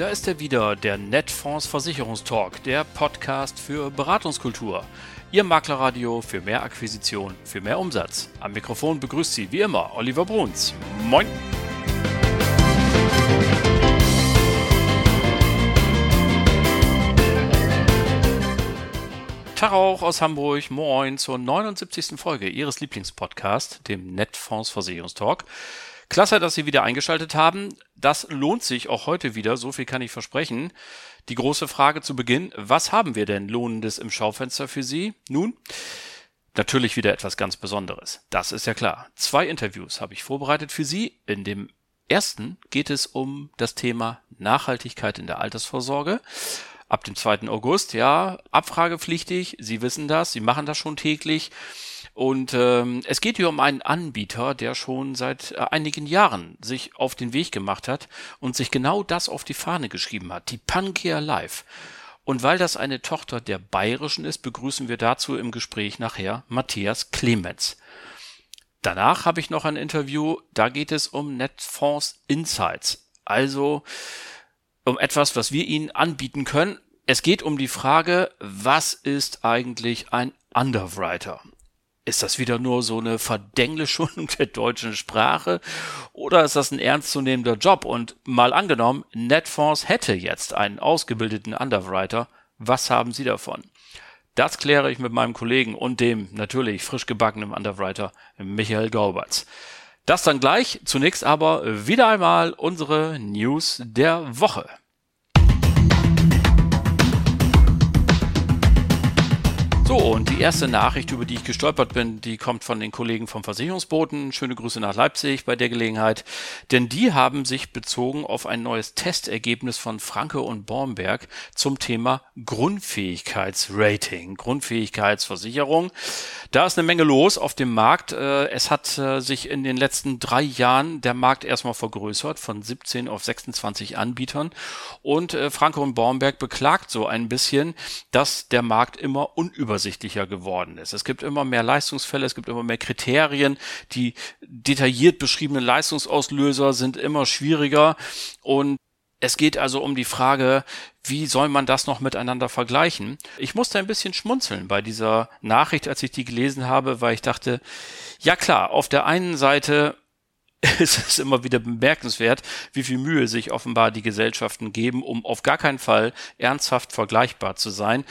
da ist er wieder, der Netfonds Versicherungstalk, der Podcast für Beratungskultur. Ihr Maklerradio für mehr Akquisition, für mehr Umsatz. Am Mikrofon begrüßt Sie wie immer Oliver Bruns. Moin! Tag auch aus Hamburg. Moin zur 79. Folge Ihres Lieblingspodcasts, dem Netfonds Versicherungstalk. Klasse, dass Sie wieder eingeschaltet haben. Das lohnt sich auch heute wieder, so viel kann ich versprechen. Die große Frage zu Beginn, was haben wir denn Lohnendes im Schaufenster für Sie? Nun, natürlich wieder etwas ganz Besonderes. Das ist ja klar. Zwei Interviews habe ich vorbereitet für Sie. In dem ersten geht es um das Thema Nachhaltigkeit in der Altersvorsorge ab dem 2. August, ja, abfragepflichtig. Sie wissen das, Sie machen das schon täglich. Und ähm, es geht hier um einen Anbieter, der schon seit äh, einigen Jahren sich auf den Weg gemacht hat und sich genau das auf die Fahne geschrieben hat, die Pangea Live. Und weil das eine Tochter der Bayerischen ist, begrüßen wir dazu im Gespräch nachher Matthias Clemens. Danach habe ich noch ein Interview, da geht es um Netfonds Insights. Also um etwas, was wir Ihnen anbieten können. Es geht um die Frage, was ist eigentlich ein Underwriter? Ist das wieder nur so eine Verdenglischung der deutschen Sprache oder ist das ein ernstzunehmender Job? Und mal angenommen, Netfonds hätte jetzt einen ausgebildeten Underwriter. Was haben Sie davon? Das kläre ich mit meinem Kollegen und dem natürlich frisch gebackenen Underwriter Michael Gauberts. Das dann gleich. Zunächst aber wieder einmal unsere News der Woche. So, und die erste Nachricht, über die ich gestolpert bin, die kommt von den Kollegen vom Versicherungsboten. Schöne Grüße nach Leipzig bei der Gelegenheit. Denn die haben sich bezogen auf ein neues Testergebnis von Franke und Bornberg zum Thema Grundfähigkeitsrating, Grundfähigkeitsversicherung. Da ist eine Menge los auf dem Markt. Äh, es hat äh, sich in den letzten drei Jahren der Markt erstmal vergrößert von 17 auf 26 Anbietern. Und äh, Franke und Bornberg beklagt so ein bisschen, dass der Markt immer unübersichtlich übersichtlicher geworden ist. Es gibt immer mehr Leistungsfälle, es gibt immer mehr Kriterien, die detailliert beschriebenen Leistungsauslöser sind immer schwieriger und es geht also um die Frage, wie soll man das noch miteinander vergleichen? Ich musste ein bisschen schmunzeln bei dieser Nachricht, als ich die gelesen habe, weil ich dachte, ja klar, auf der einen Seite ist es immer wieder bemerkenswert, wie viel Mühe sich offenbar die Gesellschaften geben, um auf gar keinen Fall ernsthaft vergleichbar zu sein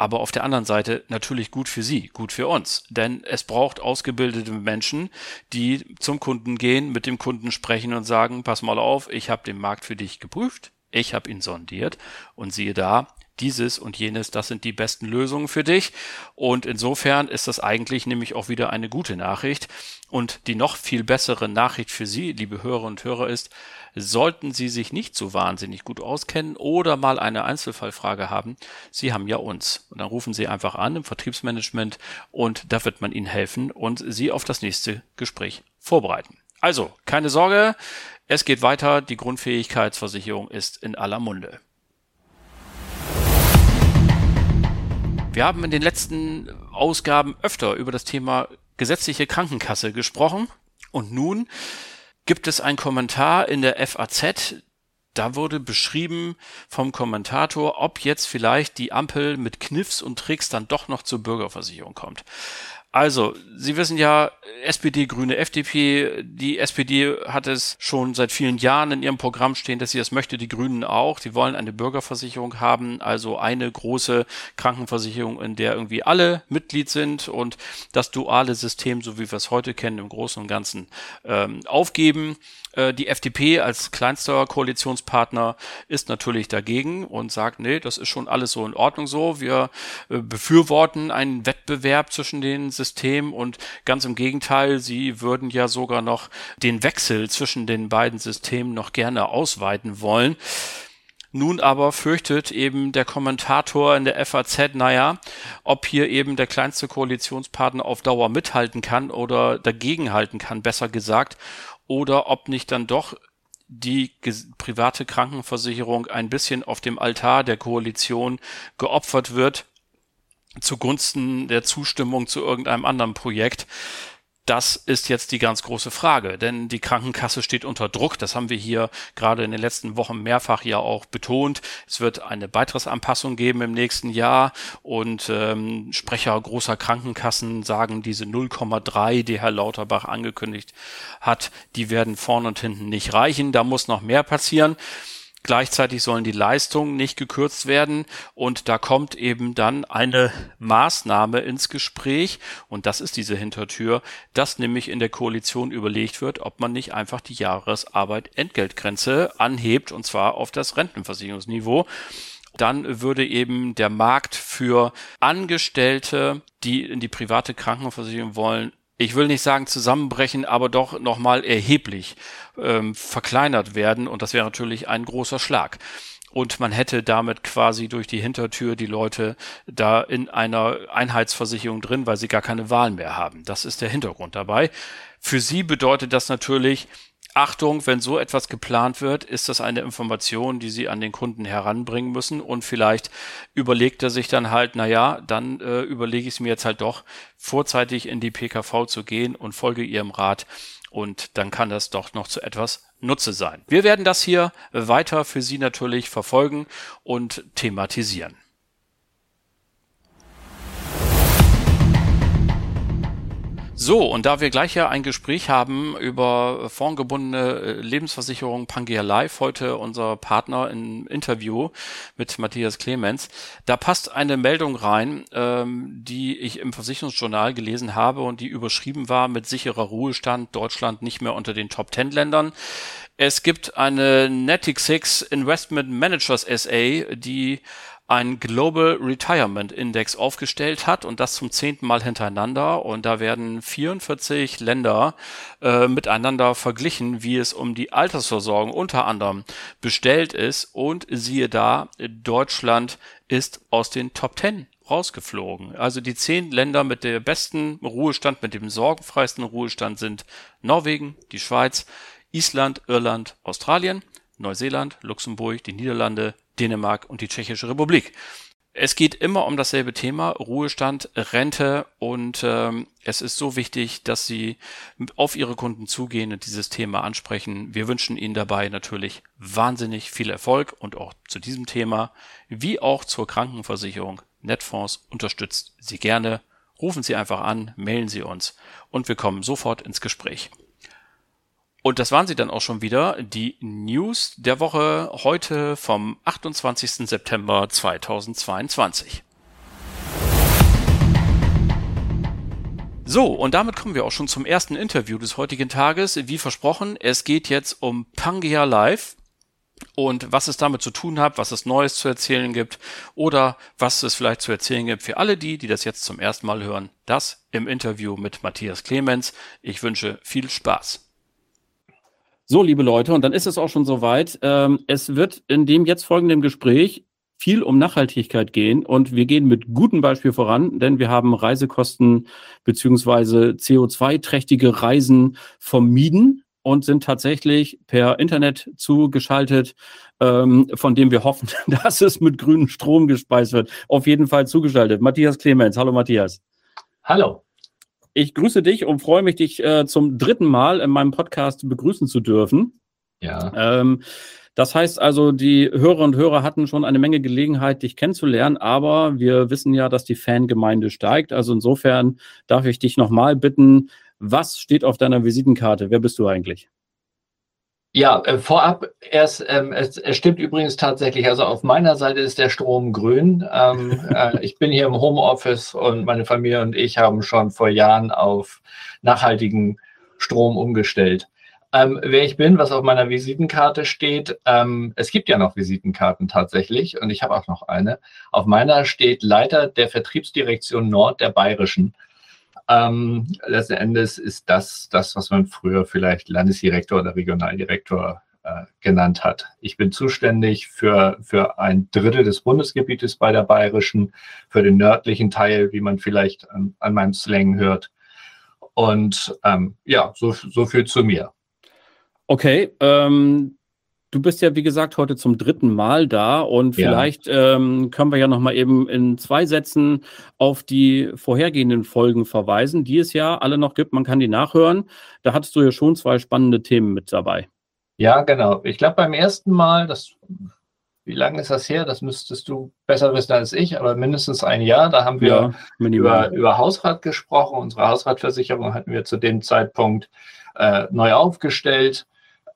aber auf der anderen Seite natürlich gut für Sie, gut für uns. Denn es braucht ausgebildete Menschen, die zum Kunden gehen, mit dem Kunden sprechen und sagen, pass mal auf, ich habe den Markt für dich geprüft, ich habe ihn sondiert und siehe da, dieses und jenes, das sind die besten Lösungen für dich. Und insofern ist das eigentlich nämlich auch wieder eine gute Nachricht. Und die noch viel bessere Nachricht für Sie, liebe Hörer und Hörer, ist, sollten Sie sich nicht so wahnsinnig gut auskennen oder mal eine Einzelfallfrage haben, Sie haben ja uns. Und dann rufen Sie einfach an im Vertriebsmanagement und da wird man Ihnen helfen und Sie auf das nächste Gespräch vorbereiten. Also, keine Sorge, es geht weiter, die Grundfähigkeitsversicherung ist in aller Munde. Wir haben in den letzten Ausgaben öfter über das Thema gesetzliche Krankenkasse gesprochen und nun gibt es einen Kommentar in der FAZ, da wurde beschrieben vom Kommentator, ob jetzt vielleicht die Ampel mit Kniffs und Tricks dann doch noch zur Bürgerversicherung kommt. Also, Sie wissen ja, SPD, Grüne, FDP, die SPD hat es schon seit vielen Jahren in ihrem Programm stehen, dass sie das möchte, die Grünen auch. Die wollen eine Bürgerversicherung haben, also eine große Krankenversicherung, in der irgendwie alle Mitglied sind und das duale System, so wie wir es heute kennen, im Großen und Ganzen ähm, aufgeben. Äh, die FDP als kleinster Koalitionspartner ist natürlich dagegen und sagt, nee, das ist schon alles so in Ordnung so. Wir äh, befürworten einen Wettbewerb zwischen den Systemen und ganz im Gegenteil, sie würden ja sogar noch den Wechsel zwischen den beiden Systemen noch gerne ausweiten wollen. Nun aber fürchtet eben der Kommentator in der FAZ, naja, ob hier eben der kleinste Koalitionspartner auf Dauer mithalten kann oder dagegenhalten kann, besser gesagt oder ob nicht dann doch die private Krankenversicherung ein bisschen auf dem Altar der Koalition geopfert wird zugunsten der Zustimmung zu irgendeinem anderen Projekt. das ist jetzt die ganz große Frage, denn die Krankenkasse steht unter Druck. Das haben wir hier gerade in den letzten Wochen mehrfach ja auch betont. Es wird eine Beitrittsanpassung geben im nächsten Jahr und ähm, Sprecher großer Krankenkassen sagen, diese 0,3, die Herr Lauterbach angekündigt hat, die werden vorne und hinten nicht reichen. Da muss noch mehr passieren. Gleichzeitig sollen die Leistungen nicht gekürzt werden. Und da kommt eben dann eine Maßnahme ins Gespräch. Und das ist diese Hintertür, dass nämlich in der Koalition überlegt wird, ob man nicht einfach die Jahresarbeit Entgeltgrenze anhebt und zwar auf das Rentenversicherungsniveau. Dann würde eben der Markt für Angestellte, die in die private Krankenversicherung wollen, ich will nicht sagen zusammenbrechen, aber doch nochmal erheblich ähm, verkleinert werden. Und das wäre natürlich ein großer Schlag. Und man hätte damit quasi durch die Hintertür die Leute da in einer Einheitsversicherung drin, weil sie gar keine Wahl mehr haben. Das ist der Hintergrund dabei. Für sie bedeutet das natürlich, Achtung, wenn so etwas geplant wird, ist das eine Information, die Sie an den Kunden heranbringen müssen und vielleicht überlegt er sich dann halt, na ja, dann äh, überlege ich es mir jetzt halt doch, vorzeitig in die PKV zu gehen und folge Ihrem Rat und dann kann das doch noch zu etwas Nutze sein. Wir werden das hier weiter für Sie natürlich verfolgen und thematisieren. So, und da wir gleich ja ein Gespräch haben über formgebundene äh, Lebensversicherung Pangea Live, heute unser Partner im Interview mit Matthias Clemens, da passt eine Meldung rein, ähm, die ich im Versicherungsjournal gelesen habe und die überschrieben war mit sicherer Ruhestand, Deutschland nicht mehr unter den Top Ten Ländern. Es gibt eine Netix Investment Managers SA, die ein Global Retirement Index aufgestellt hat und das zum zehnten Mal hintereinander. Und da werden 44 Länder äh, miteinander verglichen, wie es um die Altersversorgung unter anderem bestellt ist. Und siehe da, Deutschland ist aus den Top 10 rausgeflogen. Also die zehn Länder mit der besten Ruhestand, mit dem sorgenfreisten Ruhestand sind Norwegen, die Schweiz, Island, Irland, Australien, Neuseeland, Luxemburg, die Niederlande, Dänemark und die Tschechische Republik. Es geht immer um dasselbe Thema, Ruhestand, Rente und ähm, es ist so wichtig, dass Sie auf Ihre Kunden zugehen und dieses Thema ansprechen. Wir wünschen Ihnen dabei natürlich wahnsinnig viel Erfolg und auch zu diesem Thema, wie auch zur Krankenversicherung. Netfonds unterstützt Sie gerne. Rufen Sie einfach an, mailen Sie uns und wir kommen sofort ins Gespräch. Und das waren sie dann auch schon wieder, die News der Woche heute vom 28. September 2022. So, und damit kommen wir auch schon zum ersten Interview des heutigen Tages. Wie versprochen, es geht jetzt um Pangea Live und was es damit zu tun hat, was es Neues zu erzählen gibt oder was es vielleicht zu erzählen gibt für alle die, die das jetzt zum ersten Mal hören. Das im Interview mit Matthias Clemens. Ich wünsche viel Spaß. So, liebe Leute, und dann ist es auch schon soweit. Ähm, es wird in dem jetzt folgenden Gespräch viel um Nachhaltigkeit gehen und wir gehen mit gutem Beispiel voran, denn wir haben Reisekosten beziehungsweise CO2-trächtige Reisen vermieden und sind tatsächlich per Internet zugeschaltet, ähm, von dem wir hoffen, dass es mit grünem Strom gespeist wird. Auf jeden Fall zugeschaltet. Matthias Clemens. Hallo Matthias. Hallo. Ich grüße dich und freue mich, dich äh, zum dritten Mal in meinem Podcast begrüßen zu dürfen. Ja. Ähm, das heißt also, die Hörer und Hörer hatten schon eine Menge Gelegenheit, dich kennenzulernen, aber wir wissen ja, dass die Fangemeinde steigt. Also insofern darf ich dich nochmal bitten, was steht auf deiner Visitenkarte? Wer bist du eigentlich? Ja, äh, vorab erst, ähm, es, es stimmt übrigens tatsächlich, also auf meiner Seite ist der Strom grün. Ähm, äh, ich bin hier im Homeoffice und meine Familie und ich haben schon vor Jahren auf nachhaltigen Strom umgestellt. Ähm, wer ich bin, was auf meiner Visitenkarte steht, ähm, es gibt ja noch Visitenkarten tatsächlich und ich habe auch noch eine. Auf meiner steht Leiter der Vertriebsdirektion Nord der Bayerischen. Ähm, letzten Endes ist das das, was man früher vielleicht Landesdirektor oder Regionaldirektor äh, genannt hat. Ich bin zuständig für, für ein Drittel des Bundesgebietes bei der Bayerischen, für den nördlichen Teil, wie man vielleicht an, an meinem Slang hört. Und ähm, ja, so, so viel zu mir. Okay, ähm, Du bist ja, wie gesagt, heute zum dritten Mal da und Ja. vielleicht ähm, können wir ja noch mal eben in zwei Sätzen auf die vorhergehenden Folgen verweisen, die es ja alle noch gibt. Man kann die nachhören. Da hattest du ja schon zwei spannende Themen mit dabei. Ja, genau. Ich glaube, beim ersten Mal, das, wie lange ist das her? Das müsstest du besser wissen als ich, aber mindestens ein Jahr. Da haben wir Ja, über, über Hausrat gesprochen. Unsere Hausratversicherung hatten wir zu dem Zeitpunkt äh, neu aufgestellt,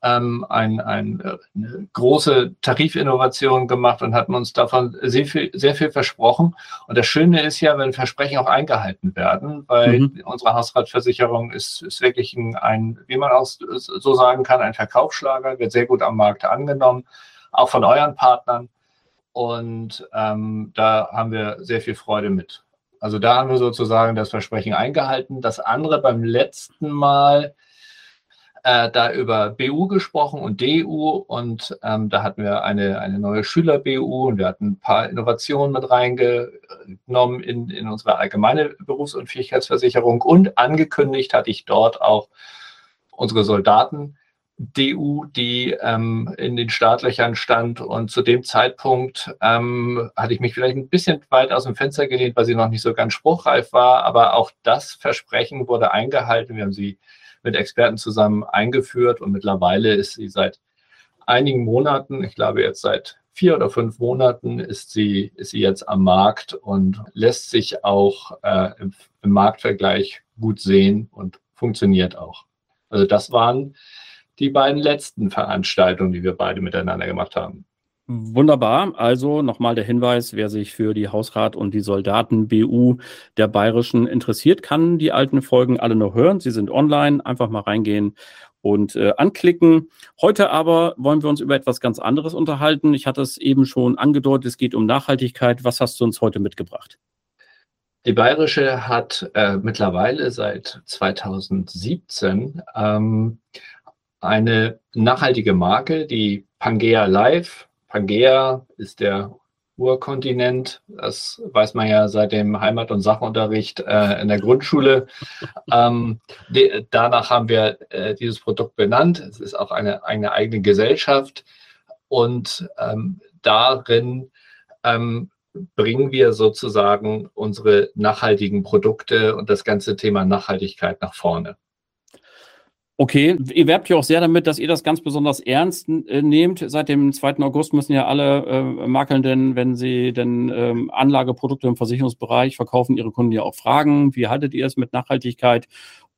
ähm, ein, ein, äh, eine große Tarifinnovation gemacht und hatten uns davon sehr viel, sehr viel versprochen. Und das Schöne ist ja, wenn Versprechen auch eingehalten werden, weil Mhm. unsere Hausratversicherung ist, ist wirklich ein, ein, wie man auch so sagen kann, ein Verkaufsschlager, wird sehr gut am Markt angenommen, auch von euren Partnern. Und ähm, da haben wir sehr viel Freude mit. Also da haben wir sozusagen das Versprechen eingehalten. Das andere beim letzten Mal äh, da über BU gesprochen und DU und ähm, da hatten wir eine, eine neue Schüler-BU und wir hatten ein paar Innovationen mit reingenommen in, in unsere allgemeine Berufs- und Fähigkeitsversicherung und angekündigt hatte ich dort auch unsere Soldaten. DU, die ähm, in den Startlöchern stand. Und zu dem Zeitpunkt ähm, hatte ich mich vielleicht ein bisschen weit aus dem Fenster gelehnt, weil sie noch nicht so ganz spruchreif war. Aber auch das Versprechen wurde eingehalten. Wir haben sie mit Experten zusammen eingeführt und mittlerweile ist sie seit einigen Monaten, ich glaube jetzt seit vier oder fünf Monaten, ist sie, ist sie jetzt am Markt und lässt sich auch äh, im, im Marktvergleich gut sehen und funktioniert auch. Also das waren die beiden letzten Veranstaltungen, die wir beide miteinander gemacht haben. Wunderbar. Also nochmal der Hinweis, wer sich für die Hausrat und die Soldaten BU der Bayerischen interessiert, kann die alten Folgen alle noch hören. Sie sind online. Einfach mal reingehen und äh, anklicken. Heute aber wollen wir uns über etwas ganz anderes unterhalten. Ich hatte es eben schon angedeutet, es geht um Nachhaltigkeit. Was hast du uns heute mitgebracht? Die Bayerische hat äh, mittlerweile seit 2017 ähm, eine nachhaltige Marke, die Pangea Live. Pangea ist der Urkontinent. Das weiß man ja seit dem Heimat- und Sachunterricht äh, in der Grundschule. ähm, de, danach haben wir äh, dieses Produkt benannt. Es ist auch eine, eine eigene Gesellschaft. Und ähm, darin ähm, bringen wir sozusagen unsere nachhaltigen Produkte und das ganze Thema Nachhaltigkeit nach vorne. Okay, ihr werbt ja auch sehr damit, dass ihr das ganz besonders ernst äh, nehmt. Seit dem 2. August müssen ja alle äh, Makelnden, wenn sie denn ähm, Anlageprodukte im Versicherungsbereich verkaufen, ihre Kunden ja auch fragen, wie haltet ihr es mit Nachhaltigkeit?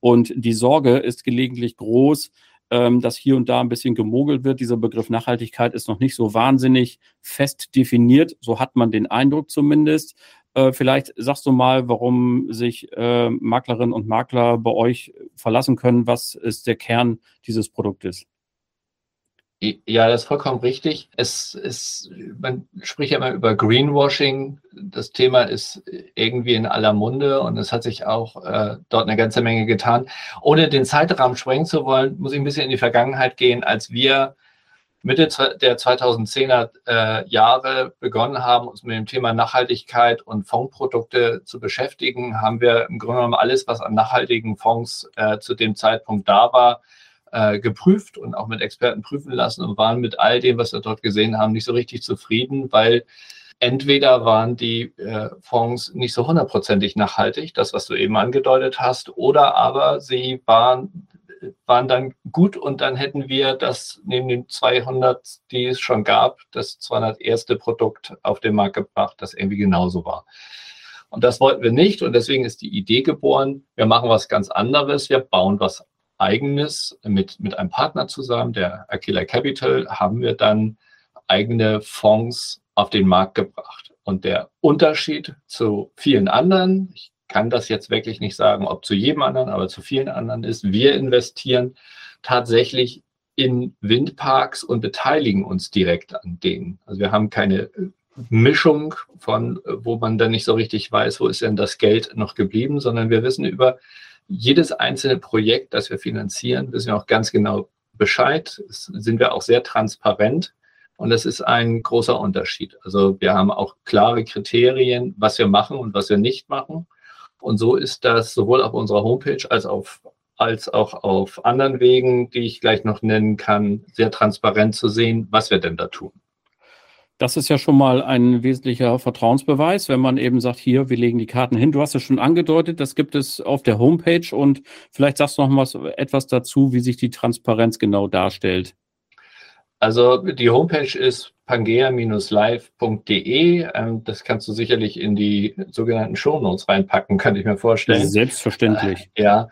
Und die Sorge ist gelegentlich groß, ähm, dass hier und da ein bisschen gemogelt wird. Dieser Begriff Nachhaltigkeit ist noch nicht so wahnsinnig fest definiert. So hat man den Eindruck zumindest. Äh, vielleicht sagst du mal, warum sich äh, Maklerinnen und Makler bei euch verlassen können. Was ist der Kern dieses Produktes? Ja, das ist vollkommen richtig. Es ist, man spricht ja immer über Greenwashing. Das Thema ist irgendwie in aller Munde und es hat sich auch äh, dort eine ganze Menge getan. Ohne den Zeitrahmen sprengen zu wollen, muss ich ein bisschen in die Vergangenheit gehen, als wir Mitte der 2010er äh, Jahre begonnen haben, uns mit dem Thema Nachhaltigkeit und Fondsprodukte zu beschäftigen, haben wir im Grunde genommen alles, was an nachhaltigen Fonds äh, zu dem Zeitpunkt da war, äh, geprüft und auch mit Experten prüfen lassen und waren mit all dem, was wir dort gesehen haben, nicht so richtig zufrieden, weil entweder waren die äh, Fonds nicht so hundertprozentig nachhaltig, das, was du eben angedeutet hast, oder aber sie waren waren dann gut und dann hätten wir das neben den 200, die es schon gab, das 201. Produkt auf den Markt gebracht, das irgendwie genauso war. Und das wollten wir nicht und deswegen ist die Idee geboren, wir machen was ganz anderes, wir bauen was eigenes mit, mit einem Partner zusammen, der Aquila Capital, haben wir dann eigene Fonds auf den Markt gebracht. Und der Unterschied zu vielen anderen, ich kann das jetzt wirklich nicht sagen, ob zu jedem anderen, aber zu vielen anderen ist, wir investieren tatsächlich in Windparks und beteiligen uns direkt an denen. Also wir haben keine Mischung von, wo man dann nicht so richtig weiß, wo ist denn das Geld noch geblieben, sondern wir wissen über jedes einzelne Projekt, das wir finanzieren, wissen wir auch ganz genau Bescheid, sind wir auch sehr transparent. Und das ist ein großer Unterschied. Also wir haben auch klare Kriterien, was wir machen und was wir nicht machen. Und so ist das sowohl auf unserer Homepage als, auf, als auch auf anderen Wegen, die ich gleich noch nennen kann, sehr transparent zu sehen, was wir denn da tun. Das ist ja schon mal ein wesentlicher Vertrauensbeweis, wenn man eben sagt, hier, wir legen die Karten hin. Du hast es schon angedeutet, das gibt es auf der Homepage und vielleicht sagst du noch mal etwas dazu, wie sich die Transparenz genau darstellt. Also die Homepage ist pangea-live.de. Ähm, das kannst du sicherlich in die sogenannten Shownotes reinpacken, könnte ich mir vorstellen. Selbstverständlich. Äh, ja.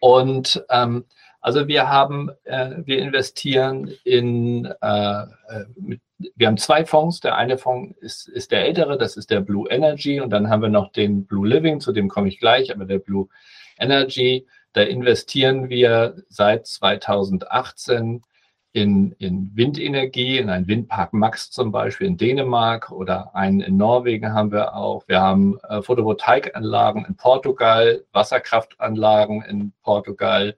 Und ähm, also wir haben, äh, wir investieren in, äh, äh, mit, wir haben zwei Fonds. Der eine Fonds ist, ist der ältere, das ist der Blue Energy. Und dann haben wir noch den Blue Living, zu dem komme ich gleich, aber der Blue Energy, da investieren wir seit 2018 in, in Windenergie, in einen Windpark Max zum Beispiel in Dänemark oder einen in Norwegen haben wir auch. Wir haben äh, Photovoltaikanlagen in Portugal, Wasserkraftanlagen in Portugal.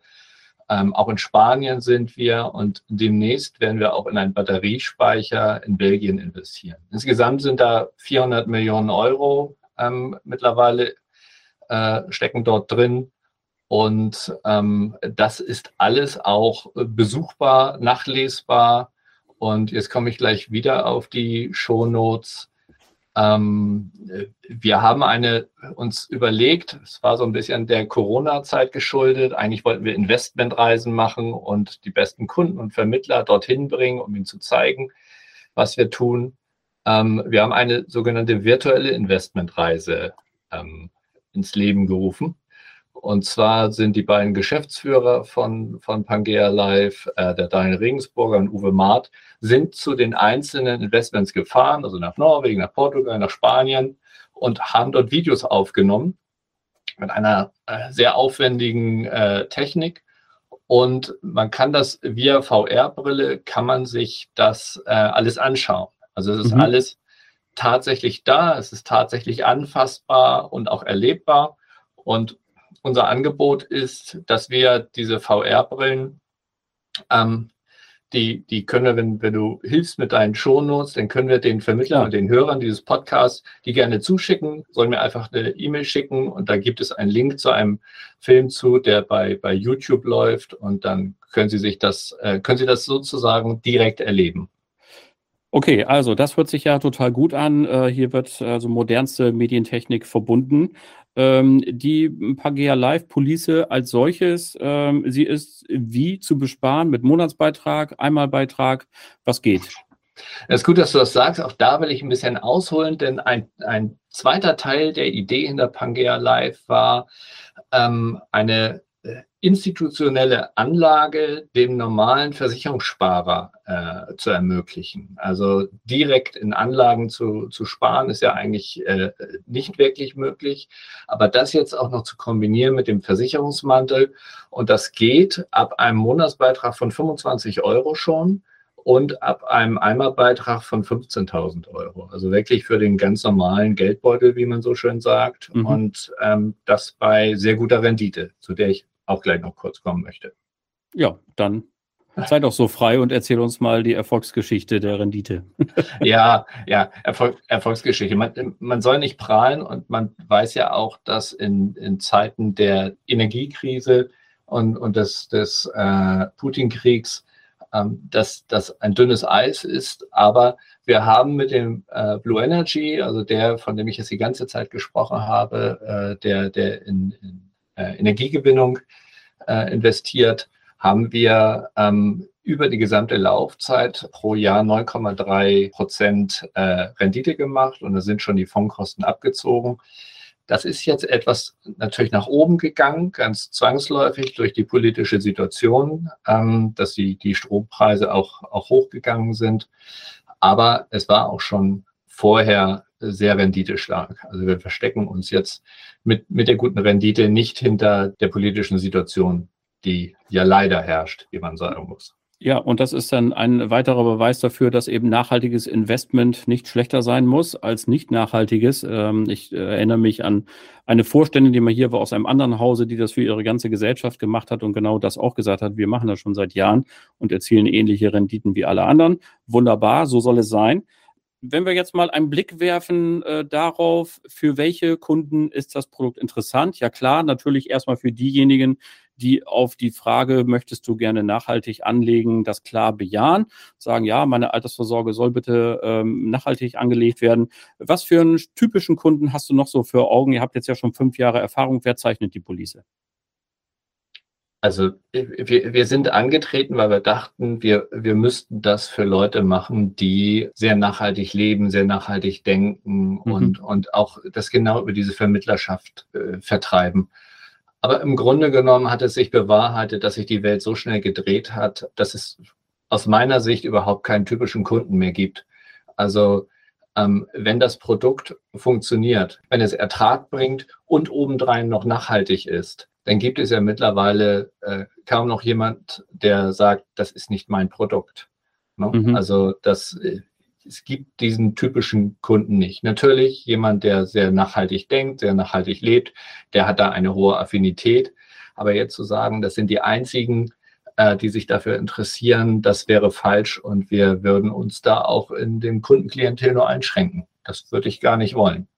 Ähm, auch in Spanien sind wir und demnächst werden wir auch in einen Batteriespeicher in Belgien investieren. Insgesamt sind da 400 Millionen Euro ähm, mittlerweile äh, stecken dort drin. Und ähm, das ist alles auch besuchbar, nachlesbar. Und jetzt komme ich gleich wieder auf die Shownotes. Ähm, wir haben eine, uns überlegt, es war so ein bisschen der Corona-Zeit geschuldet. Eigentlich wollten wir Investmentreisen machen und die besten Kunden und Vermittler dorthin bringen, um ihnen zu zeigen, was wir tun. Ähm, wir haben eine sogenannte virtuelle Investmentreise ähm, ins Leben gerufen. Und zwar sind die beiden Geschäftsführer von, von Pangea Live, äh, der Daniel Regensburger und Uwe Maat, sind zu den einzelnen Investments gefahren, also nach Norwegen, nach Portugal, nach Spanien und haben dort Videos aufgenommen mit einer äh, sehr aufwendigen äh, Technik. Und man kann das via VR-Brille, kann man sich das äh, alles anschauen. Also es ist mhm. alles tatsächlich da, es ist tatsächlich anfassbar und auch erlebbar. Und unser Angebot ist, dass wir diese VR-Brillen, ähm, die, die können wir, wenn, wenn du hilfst mit deinen Shownotes, dann können wir den Vermittlern und den Hörern dieses Podcasts die gerne zuschicken, sollen mir einfach eine E-Mail schicken und da gibt es einen Link zu einem Film zu, der bei, bei YouTube läuft und dann können Sie sich das, äh, können Sie das sozusagen direkt erleben. Okay, also das hört sich ja total gut an. Äh, hier wird also modernste Medientechnik verbunden. Ähm, die Pagea Live Police als solches, ähm, sie ist wie zu besparen mit Monatsbeitrag, Einmalbeitrag, was geht? Es ist gut, dass du das sagst. Auch da will ich ein bisschen ausholen, denn ein, ein zweiter Teil der Idee hinter Pangea Live war, ähm, eine institutionelle Anlage dem normalen Versicherungssparer äh, zu ermöglichen. Also direkt in Anlagen zu, zu sparen ist ja eigentlich äh, nicht wirklich möglich. Aber das jetzt auch noch zu kombinieren mit dem Versicherungsmantel und das geht ab einem Monatsbeitrag von 25 Euro schon und ab einem Einmalbeitrag von 15.000 Euro. Also wirklich für den ganz normalen Geldbeutel, wie man so schön sagt. Mhm. Und ähm, das bei sehr guter Rendite, zu der ich auch gleich noch kurz kommen möchte. Ja, dann sei doch so frei und erzähl uns mal die Erfolgsgeschichte der Rendite. ja, ja, Erfolg, Erfolgsgeschichte. Man, man, soll nicht prahlen und man weiß ja auch, dass in, in Zeiten der Energiekrise und, und des, des äh, Putin-Kriegs ähm, dass das ein dünnes Eis ist. Aber wir haben mit dem äh, Blue Energy, also der, von dem ich jetzt die ganze Zeit gesprochen habe, äh, der, der in, in Energiegewinnung äh, investiert, haben wir ähm, über die gesamte Laufzeit pro Jahr 9,3 Prozent äh, Rendite gemacht und da sind schon die Fondkosten abgezogen. Das ist jetzt etwas natürlich nach oben gegangen, ganz zwangsläufig durch die politische Situation, ähm, dass die, die Strompreise auch, auch hochgegangen sind. Aber es war auch schon vorher sehr renditestark. Also wir verstecken uns jetzt mit, mit der guten Rendite nicht hinter der politischen Situation, die ja leider herrscht, wie man sagen muss. Ja, und das ist dann ein weiterer Beweis dafür, dass eben nachhaltiges Investment nicht schlechter sein muss als nicht nachhaltiges. Ähm, ich äh, erinnere mich an eine Vorständin, die mal hier war aus einem anderen Hause, die das für ihre ganze Gesellschaft gemacht hat und genau das auch gesagt hat. Wir machen das schon seit Jahren und erzielen ähnliche Renditen wie alle anderen. Wunderbar, so soll es sein. Wenn wir jetzt mal einen Blick werfen äh, darauf, für welche Kunden ist das Produkt interessant? Ja klar, natürlich erstmal für diejenigen, die auf die Frage, möchtest du gerne nachhaltig anlegen, das klar bejahen, sagen, ja, meine Altersvorsorge soll bitte ähm, nachhaltig angelegt werden. Was für einen typischen Kunden hast du noch so für Augen? Ihr habt jetzt ja schon fünf Jahre Erfahrung. Wer zeichnet die Police? Also wir, wir sind angetreten, weil wir dachten, wir, wir müssten das für Leute machen, die sehr nachhaltig leben, sehr nachhaltig denken mhm. und, und auch das genau über diese Vermittlerschaft äh, vertreiben. Aber im Grunde genommen hat es sich bewahrheitet, dass sich die Welt so schnell gedreht hat, dass es aus meiner Sicht überhaupt keinen typischen Kunden mehr gibt. Also ähm, wenn das Produkt funktioniert, wenn es Ertrag bringt und obendrein noch nachhaltig ist, dann gibt es ja mittlerweile äh, kaum noch jemand, der sagt, das ist nicht mein Produkt. Ne? Mhm. Also das, äh, es gibt diesen typischen Kunden nicht. Natürlich jemand, der sehr nachhaltig denkt, sehr nachhaltig lebt, der hat da eine hohe Affinität. Aber jetzt zu sagen, das sind die einzigen, äh, die sich dafür interessieren, das wäre falsch und wir würden uns da auch in dem Kundenklientel nur einschränken. Das würde ich gar nicht wollen.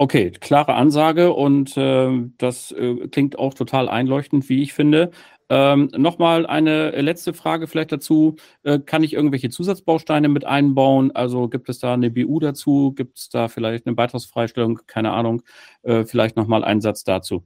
Okay, klare Ansage und äh, das äh, klingt auch total einleuchtend, wie ich finde. Ähm, Nochmal eine letzte Frage vielleicht dazu. Äh, kann ich irgendwelche Zusatzbausteine mit einbauen? Also gibt es da eine BU dazu? Gibt es da vielleicht eine Beitragsfreistellung? Keine Ahnung. Äh, vielleicht nochmal einen Satz dazu.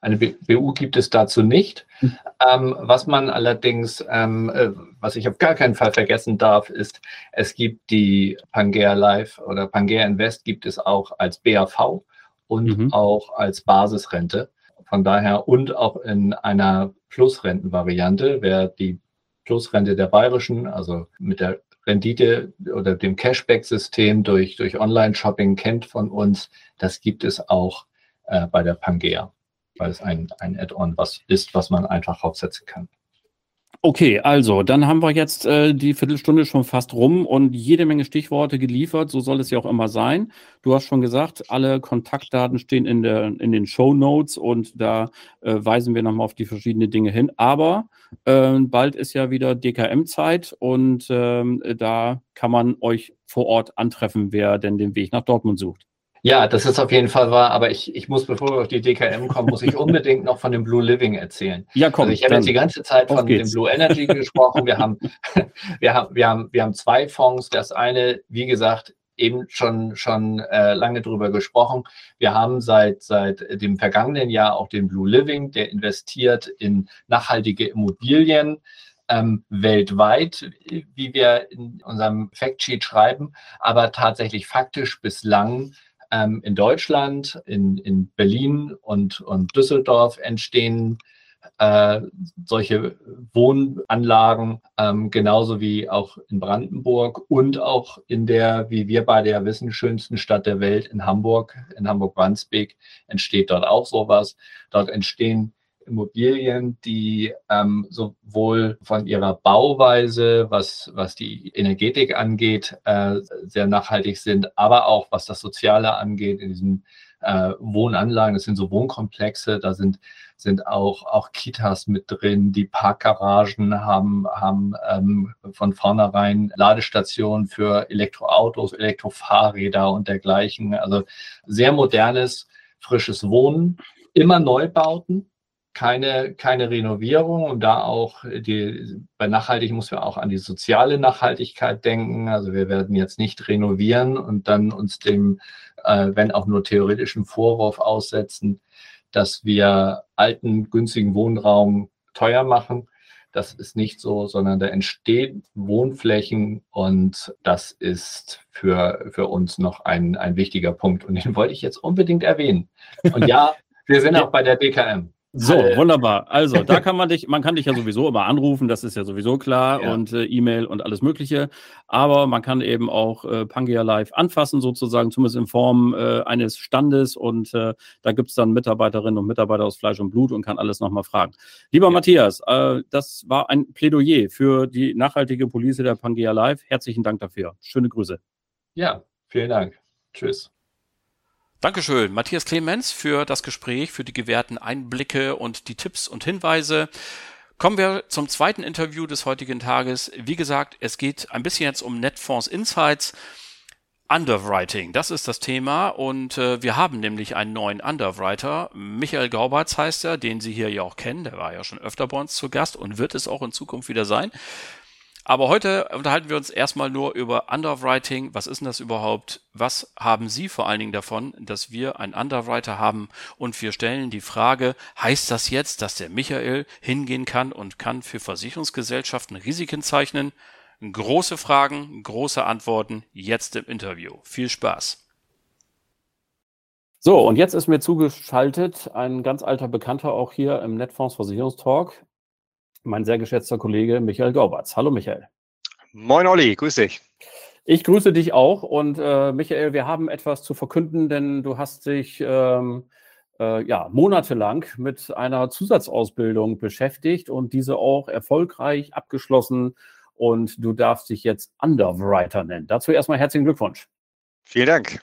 Eine BU gibt es dazu nicht. Hm. Ähm, was man allerdings, ähm, äh, was ich auf gar keinen Fall vergessen darf, ist, es gibt die Pangea Live oder Pangea Invest gibt es auch als BAV und mhm. auch als Basisrente. Von daher und auch in einer Plusrentenvariante, wer die Plusrente der Bayerischen, also mit der Rendite oder dem Cashback-System durch, durch Online-Shopping kennt von uns, das gibt es auch äh, bei der Pangea weil es ein, ein Add-on was ist, was man einfach aufsetzen kann. Okay, also dann haben wir jetzt äh, die Viertelstunde schon fast rum und jede Menge Stichworte geliefert. So soll es ja auch immer sein. Du hast schon gesagt, alle Kontaktdaten stehen in, der, in den Show Notes und da äh, weisen wir nochmal auf die verschiedenen Dinge hin. Aber äh, bald ist ja wieder DKM-Zeit und ähm, da kann man euch vor Ort antreffen, wer denn den Weg nach Dortmund sucht. Ja, das ist auf jeden Fall wahr, aber ich, ich muss, bevor wir auf die DKM kommen, muss ich unbedingt noch von dem Blue Living erzählen. Ja, komm. Also ich habe jetzt die ganze Zeit von dem Blue Energy gesprochen. Wir haben, wir haben, wir haben, wir haben zwei Fonds. Das eine, wie gesagt, eben schon, schon äh, lange drüber gesprochen. Wir haben seit, seit dem vergangenen Jahr auch den Blue Living, der investiert in nachhaltige Immobilien. Ähm, weltweit, wie wir in unserem Factsheet schreiben, aber tatsächlich faktisch bislang ähm, in Deutschland, in, in Berlin und, und Düsseldorf entstehen äh, solche Wohnanlagen, ähm, genauso wie auch in Brandenburg und auch in der, wie wir beide ja wissen, schönsten Stadt der Welt in Hamburg, in Hamburg-Wandsbek, entsteht dort auch sowas. Dort entstehen Immobilien, die ähm, sowohl von ihrer Bauweise, was, was die Energetik angeht, äh, sehr nachhaltig sind, aber auch was das Soziale angeht, in diesen äh, Wohnanlagen, das sind so Wohnkomplexe, da sind, sind auch, auch Kitas mit drin, die Parkgaragen haben, haben ähm, von vornherein Ladestationen für Elektroautos, Elektrofahrräder und dergleichen. Also sehr modernes, frisches Wohnen, immer Neubauten, keine, keine Renovierung und da auch die, bei nachhaltig muss man auch an die soziale Nachhaltigkeit denken. Also wir werden jetzt nicht renovieren und dann uns dem, äh, wenn auch nur theoretischen Vorwurf aussetzen, dass wir alten, günstigen Wohnraum teuer machen. Das ist nicht so, sondern da entstehen Wohnflächen und das ist für, für uns noch ein, ein wichtiger Punkt. Und den wollte ich jetzt unbedingt erwähnen. Und ja, wir sind auch bei der DKM. So, wunderbar. Also, da kann man dich, man kann dich ja sowieso immer anrufen, das ist ja sowieso klar ja. und äh, E-Mail und alles Mögliche. Aber man kann eben auch äh, Pangea Live anfassen, sozusagen, zumindest in Form äh, eines Standes und äh, da gibt's dann Mitarbeiterinnen und Mitarbeiter aus Fleisch und Blut und kann alles nochmal fragen. Lieber ja. Matthias, äh, das war ein Plädoyer für die nachhaltige Police der Pangea Live. Herzlichen Dank dafür. Schöne Grüße. Ja, vielen Dank. Tschüss. Dankeschön, Matthias Clemens, für das Gespräch, für die gewährten Einblicke und die Tipps und Hinweise. Kommen wir zum zweiten Interview des heutigen Tages. Wie gesagt, es geht ein bisschen jetzt um Netfonds Insights. Underwriting, das ist das Thema und äh, wir haben nämlich einen neuen Underwriter. Michael Gaubatz heißt er, den Sie hier ja auch kennen. Der war ja schon öfter bei uns zu Gast und wird es auch in Zukunft wieder sein. Aber heute unterhalten wir uns erstmal nur über Underwriting. Was ist denn das überhaupt? Was haben Sie vor allen Dingen davon, dass wir einen Underwriter haben? Und wir stellen die Frage, heißt das jetzt, dass der Michael hingehen kann und kann für Versicherungsgesellschaften Risiken zeichnen? Große Fragen, große Antworten jetzt im Interview. Viel Spaß. So, und jetzt ist mir zugeschaltet ein ganz alter Bekannter auch hier im Netfonds Versicherungstalk, mein sehr geschätzter Kollege Michael Gaubatz. Hallo Michael. Moin Olli, grüß dich. Ich grüße dich auch und äh, Michael, wir haben etwas zu verkünden, denn du hast dich ähm, äh, ja, monatelang mit einer Zusatzausbildung beschäftigt und diese auch erfolgreich abgeschlossen und du darfst dich jetzt Underwriter nennen. Dazu erstmal herzlichen Glückwunsch. Vielen Dank.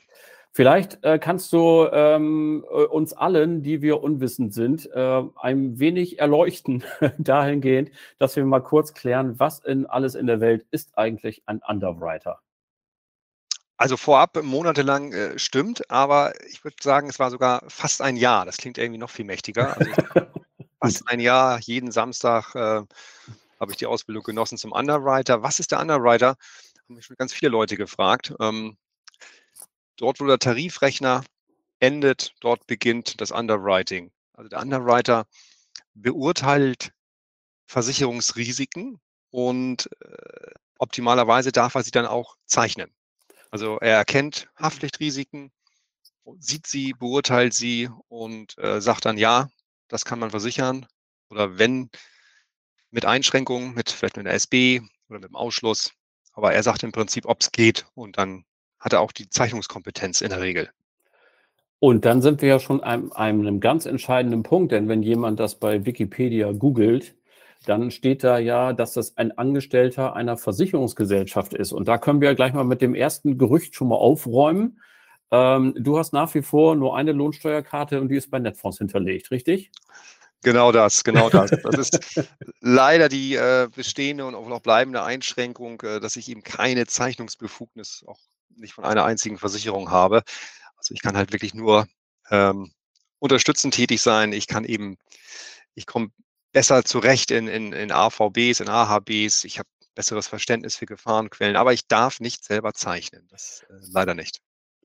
Vielleicht äh, kannst du ähm, äh, uns allen, die wir unwissend sind, äh, ein wenig erleuchten dahingehend, dass wir mal kurz klären, was in alles in der Welt ist eigentlich ein Underwriter. Also vorab monatelang äh, stimmt, aber ich würde sagen, es war sogar fast ein Jahr. Das klingt irgendwie noch viel mächtiger. Also fast ein Jahr, jeden Samstag äh, habe ich die Ausbildung genossen zum Underwriter. Was ist der Underwriter? Haben mich schon ganz viele Leute gefragt. Ähm, dort, wo der Tarifrechner endet, dort beginnt das Underwriting. Also der Underwriter beurteilt Versicherungsrisiken und äh, optimalerweise darf er sie dann auch zeichnen. Also er erkennt Haftpflichtrisiken, sieht sie, beurteilt sie und äh, sagt dann, ja, das kann man versichern. Oder wenn mit Einschränkungen, mit vielleicht mit einer SB oder mit dem Ausschluss. Aber er sagt im Prinzip, ob es geht und dann hat er auch die Zeichnungskompetenz in der Regel. Und dann sind wir ja schon an einem ganz entscheidenden Punkt, denn wenn jemand das bei Wikipedia googelt, dann steht da ja, dass das ein Angestellter einer Versicherungsgesellschaft ist. Und da können wir ja gleich mal mit dem ersten Gerücht schon mal aufräumen. Ähm, du hast nach wie vor nur eine Lohnsteuerkarte und die ist bei Netfonds hinterlegt, richtig? Genau das, genau das. Das ist leider die äh, bestehende und auch noch bleibende Einschränkung, äh, dass ich eben keine Zeichnungsbefugnis auch nicht von einer einzigen Versicherung habe. Also ich kann halt wirklich nur ähm, unterstützend tätig sein. Ich kann eben, ich komme besser zurecht in, in, in AVBs, in AHBs. Ich habe besseres Verständnis für Gefahrenquellen, aber ich darf nicht selber zeichnen. Das äh, leider nicht.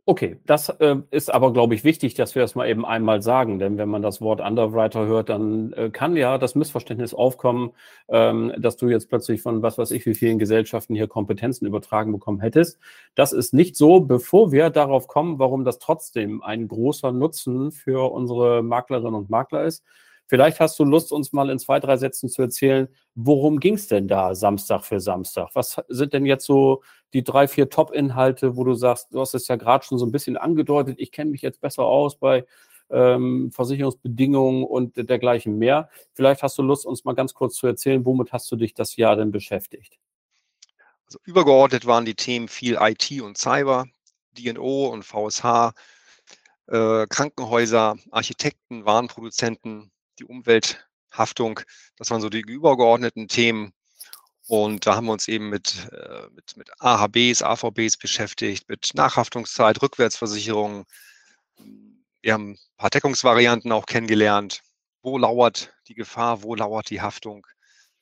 Okay, das äh, ist aber, glaube ich, wichtig, dass wir das mal eben einmal sagen, denn wenn man das Wort Underwriter hört, dann äh, kann ja das Missverständnis aufkommen, ähm, dass du jetzt plötzlich von was weiß ich wie vielen Gesellschaften hier Kompetenzen übertragen bekommen hättest. Das ist nicht so, bevor wir darauf kommen, warum das trotzdem ein großer Nutzen für unsere Maklerinnen und Makler ist. Vielleicht hast du Lust, uns mal in zwei, drei Sätzen zu erzählen, worum ging es denn da Samstag für Samstag? Was sind denn jetzt so die drei, vier Top-Inhalte, wo du sagst, du hast es ja gerade schon so ein bisschen angedeutet, ich kenne mich jetzt besser aus bei ähm, Versicherungsbedingungen und dergleichen mehr. Vielleicht hast du Lust, uns mal ganz kurz zu erzählen, womit hast du dich das Jahr denn beschäftigt? Also übergeordnet waren die Themen viel IT und Cyber, DNO und VSH, äh, Krankenhäuser, Architekten, Warenproduzenten, die Umwelthaftung. Das waren so die übergeordneten Themen. Und da haben wir uns eben mit, äh, mit, mit AHBs, AVBs beschäftigt, mit Nachhaftungszeit, Rückwärtsversicherung. Wir haben ein paar Deckungsvarianten auch kennengelernt. Wo lauert die Gefahr, wo lauert die Haftung?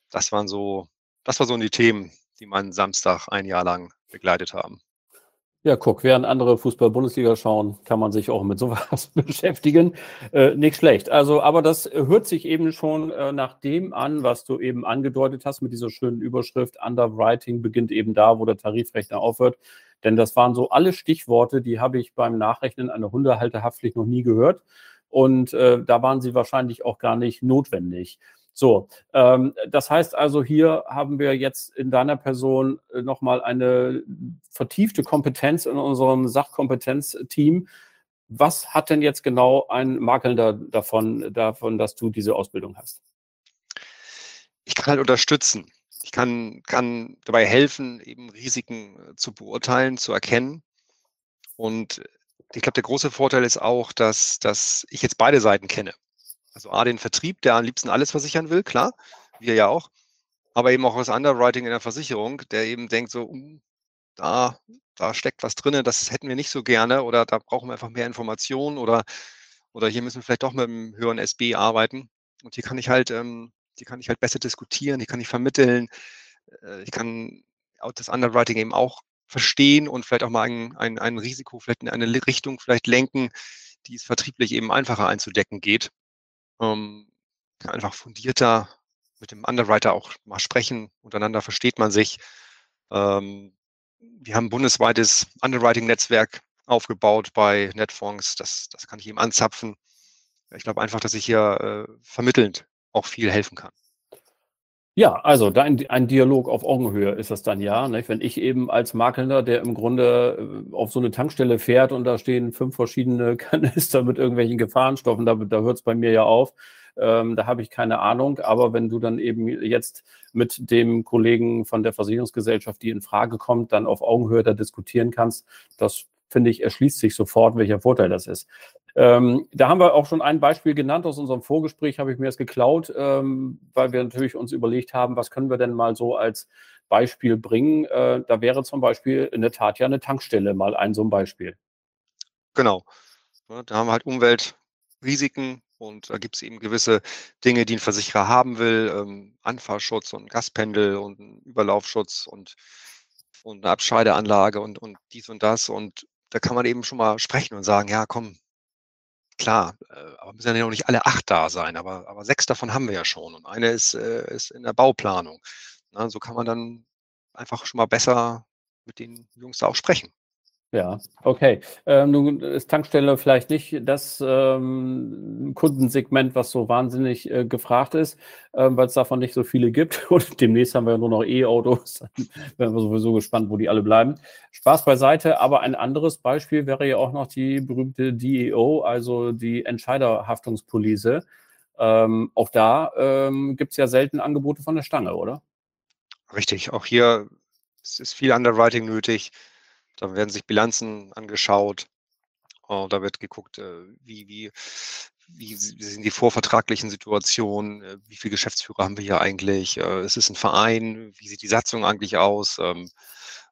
Das waren so, das war so die Themen, die meinen Samstag ein Jahr lang begleitet haben. Ja, guck, während andere Fußball-Bundesliga schauen, kann man sich auch mit sowas beschäftigen. Äh, nicht schlecht. Also, aber das hört sich eben schon äh, nach dem an, was du eben angedeutet hast mit dieser schönen Überschrift. Underwriting beginnt eben da, wo der Tarifrechner aufhört. Denn das waren so alle Stichworte, die habe ich beim Nachrechnen einer Hundehalterhaftpflicht noch nie gehört. Und äh, da waren sie wahrscheinlich auch gar nicht notwendig. So, ähm, das heißt also, hier haben wir jetzt in deiner Person äh, nochmal eine vertiefte Kompetenz in unserem Sachkompetenzteam. Was hat denn jetzt genau ein Makelnder davon, davon, dass du diese Ausbildung hast? Ich kann halt unterstützen. Ich kann, kann dabei helfen, eben Risiken äh, zu beurteilen, zu erkennen. Und ich glaube, der große Vorteil ist auch, dass, dass ich jetzt beide Seiten kenne. Also A, den Vertrieb, der am liebsten alles versichern will, klar, wir ja auch. Aber eben auch das Underwriting in der Versicherung, der eben denkt so, uh, da da steckt was drin, das hätten wir nicht so gerne oder da brauchen wir einfach mehr Informationen oder, oder hier müssen wir vielleicht doch mit einem höheren SB arbeiten. Und hier kann ich halt, ähm, hier kann ich halt besser diskutieren, hier kann ich vermitteln, äh, ich kann auch das Underwriting eben auch verstehen und vielleicht auch mal ein, ein, ein Risiko vielleicht in eine Richtung vielleicht lenken, die es vertrieblich eben einfacher einzudecken geht. Ähm, einfach fundierter mit dem Underwriter auch mal sprechen, untereinander versteht man sich. Ähm, wir haben ein bundesweites Underwriting-Netzwerk aufgebaut bei Netfonds. Das, das kann ich ihm anzapfen. Ich glaube einfach, dass ich hier äh, vermittelnd auch viel helfen kann. Ja, also dein, ein Dialog auf Augenhöhe ist das dann ja. Nicht? Wenn ich eben als Makelnder, der im Grunde äh, auf so eine Tankstelle fährt und da stehen fünf verschiedene Kanister mit irgendwelchen Gefahrenstoffen, da, da hört es bei mir ja auf. Ähm, da habe ich keine Ahnung. Aber wenn du dann eben jetzt mit dem Kollegen von der Versicherungsgesellschaft, die in Frage kommt, dann auf Augenhöhe da diskutieren kannst, das finde ich, erschließt sich sofort, welcher Vorteil das ist. Ähm, da haben wir auch schon ein Beispiel genannt aus unserem Vorgespräch, habe ich mir das geklaut, ähm, weil wir natürlich uns überlegt haben, was können wir denn mal so als Beispiel bringen. Äh, da wäre zum Beispiel in der Tat ja eine Tankstelle mal ein so ein Beispiel. Genau. da haben wir halt Umweltrisiken und da gibt es eben gewisse Dinge, die ein Versicherer haben will, ähm, Anfahrschutz und Gaspendel und Überlaufschutz und, und eine Abscheideanlage und, und dies und das. Und da kann man eben schon mal sprechen und sagen, ja, komm, klar, äh, aber müssen ja noch nicht alle acht da sein, aber, aber sechs davon haben wir ja schon und eine ist, äh, ist in der Bauplanung. Na, so kann man dann einfach schon mal besser mit den Jungs da auch sprechen. Ja, okay. Ähm, nun ist Tankstelle vielleicht nicht das ähm, Kundensegment, was so wahnsinnig äh, gefragt ist, ähm, weil es davon nicht so viele gibt. Und demnächst haben wir nur noch E-Autos. Werden wir sowieso gespannt, wo die alle bleiben. Spaß beiseite, aber ein anderes Beispiel wäre ja auch noch die berühmte DEO, also die Entscheiderhaftungspolice. Ähm, auch da ähm, gibt es ja selten Angebote von der Stange, oder? Richtig, auch hier ist viel Underwriting nötig. Da werden sich Bilanzen angeschaut. Uh, da wird geguckt, äh, wie, wie, wie sind die vorvertraglichen Situationen, äh, wie viele Geschäftsführer haben wir hier eigentlich, äh, ist es ein Verein, wie sieht die Satzung eigentlich aus? Ähm,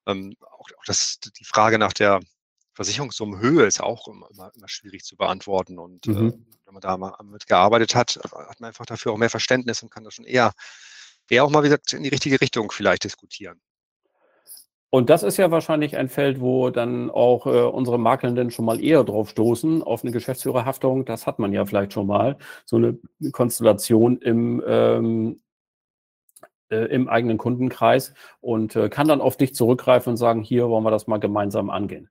ähm, auch, das, die Frage nach der Versicherungssummenhöhe ist auch immer, immer, immer schwierig zu beantworten. Und mhm. äh, wenn man da mal mitgearbeitet hat, hat man einfach dafür auch mehr Verständnis und kann das schon eher, eher auch mal wieder in die richtige Richtung vielleicht diskutieren. Und das ist ja wahrscheinlich ein Feld, wo dann auch äh, unsere Makelnden schon mal eher drauf stoßen, auf eine Geschäftsführerhaftung. Das hat man ja vielleicht schon mal, so eine Konstellation im, ähm, äh, im eigenen Kundenkreis und äh, kann dann auf dich zurückgreifen und sagen, hier wollen wir das mal gemeinsam angehen.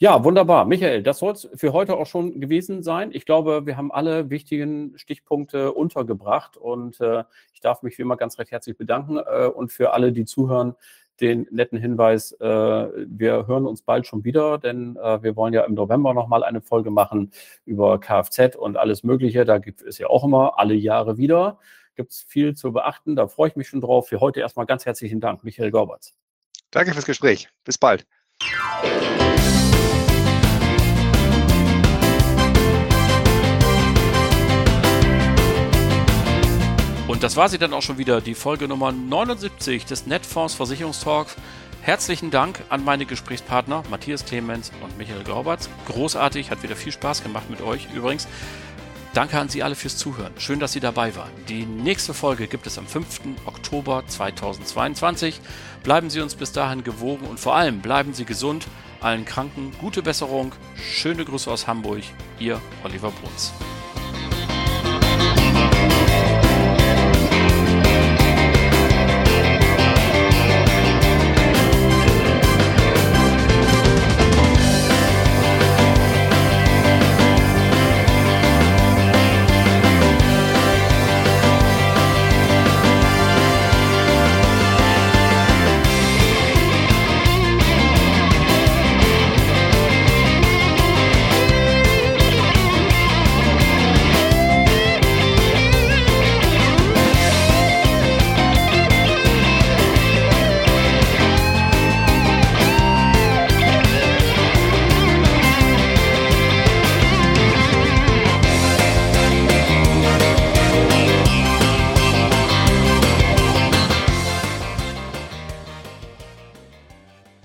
Ja, wunderbar. Michael, das soll es für heute auch schon gewesen sein. Ich glaube, wir haben alle wichtigen Stichpunkte untergebracht und äh, ich darf mich wie immer ganz recht herzlich bedanken. Äh, und für alle, die zuhören, den netten Hinweis, äh, wir hören uns bald schon wieder, denn äh, wir wollen ja im November nochmal eine Folge machen über Kfz und alles Mögliche. Da gibt es ja auch immer alle Jahre wieder. Gibt es viel zu beachten. Da freue ich mich schon drauf. Für heute erstmal ganz herzlichen Dank, Michael Gorbatz. Danke fürs Gespräch. Bis bald. Und das war sie dann auch schon wieder, die Folge Nummer 79 des Netfonds Versicherungstalks. Herzlichen Dank an meine Gesprächspartner Matthias Clemens und Michael Graubatz. Großartig, hat wieder viel Spaß gemacht mit euch übrigens. Danke an Sie alle fürs Zuhören. Schön, dass Sie dabei waren. Die nächste Folge gibt es am 5. Oktober 2022. Bleiben Sie uns bis dahin gewogen und vor allem bleiben Sie gesund. Allen Kranken gute Besserung. Schöne Grüße aus Hamburg. Ihr Oliver Bruns.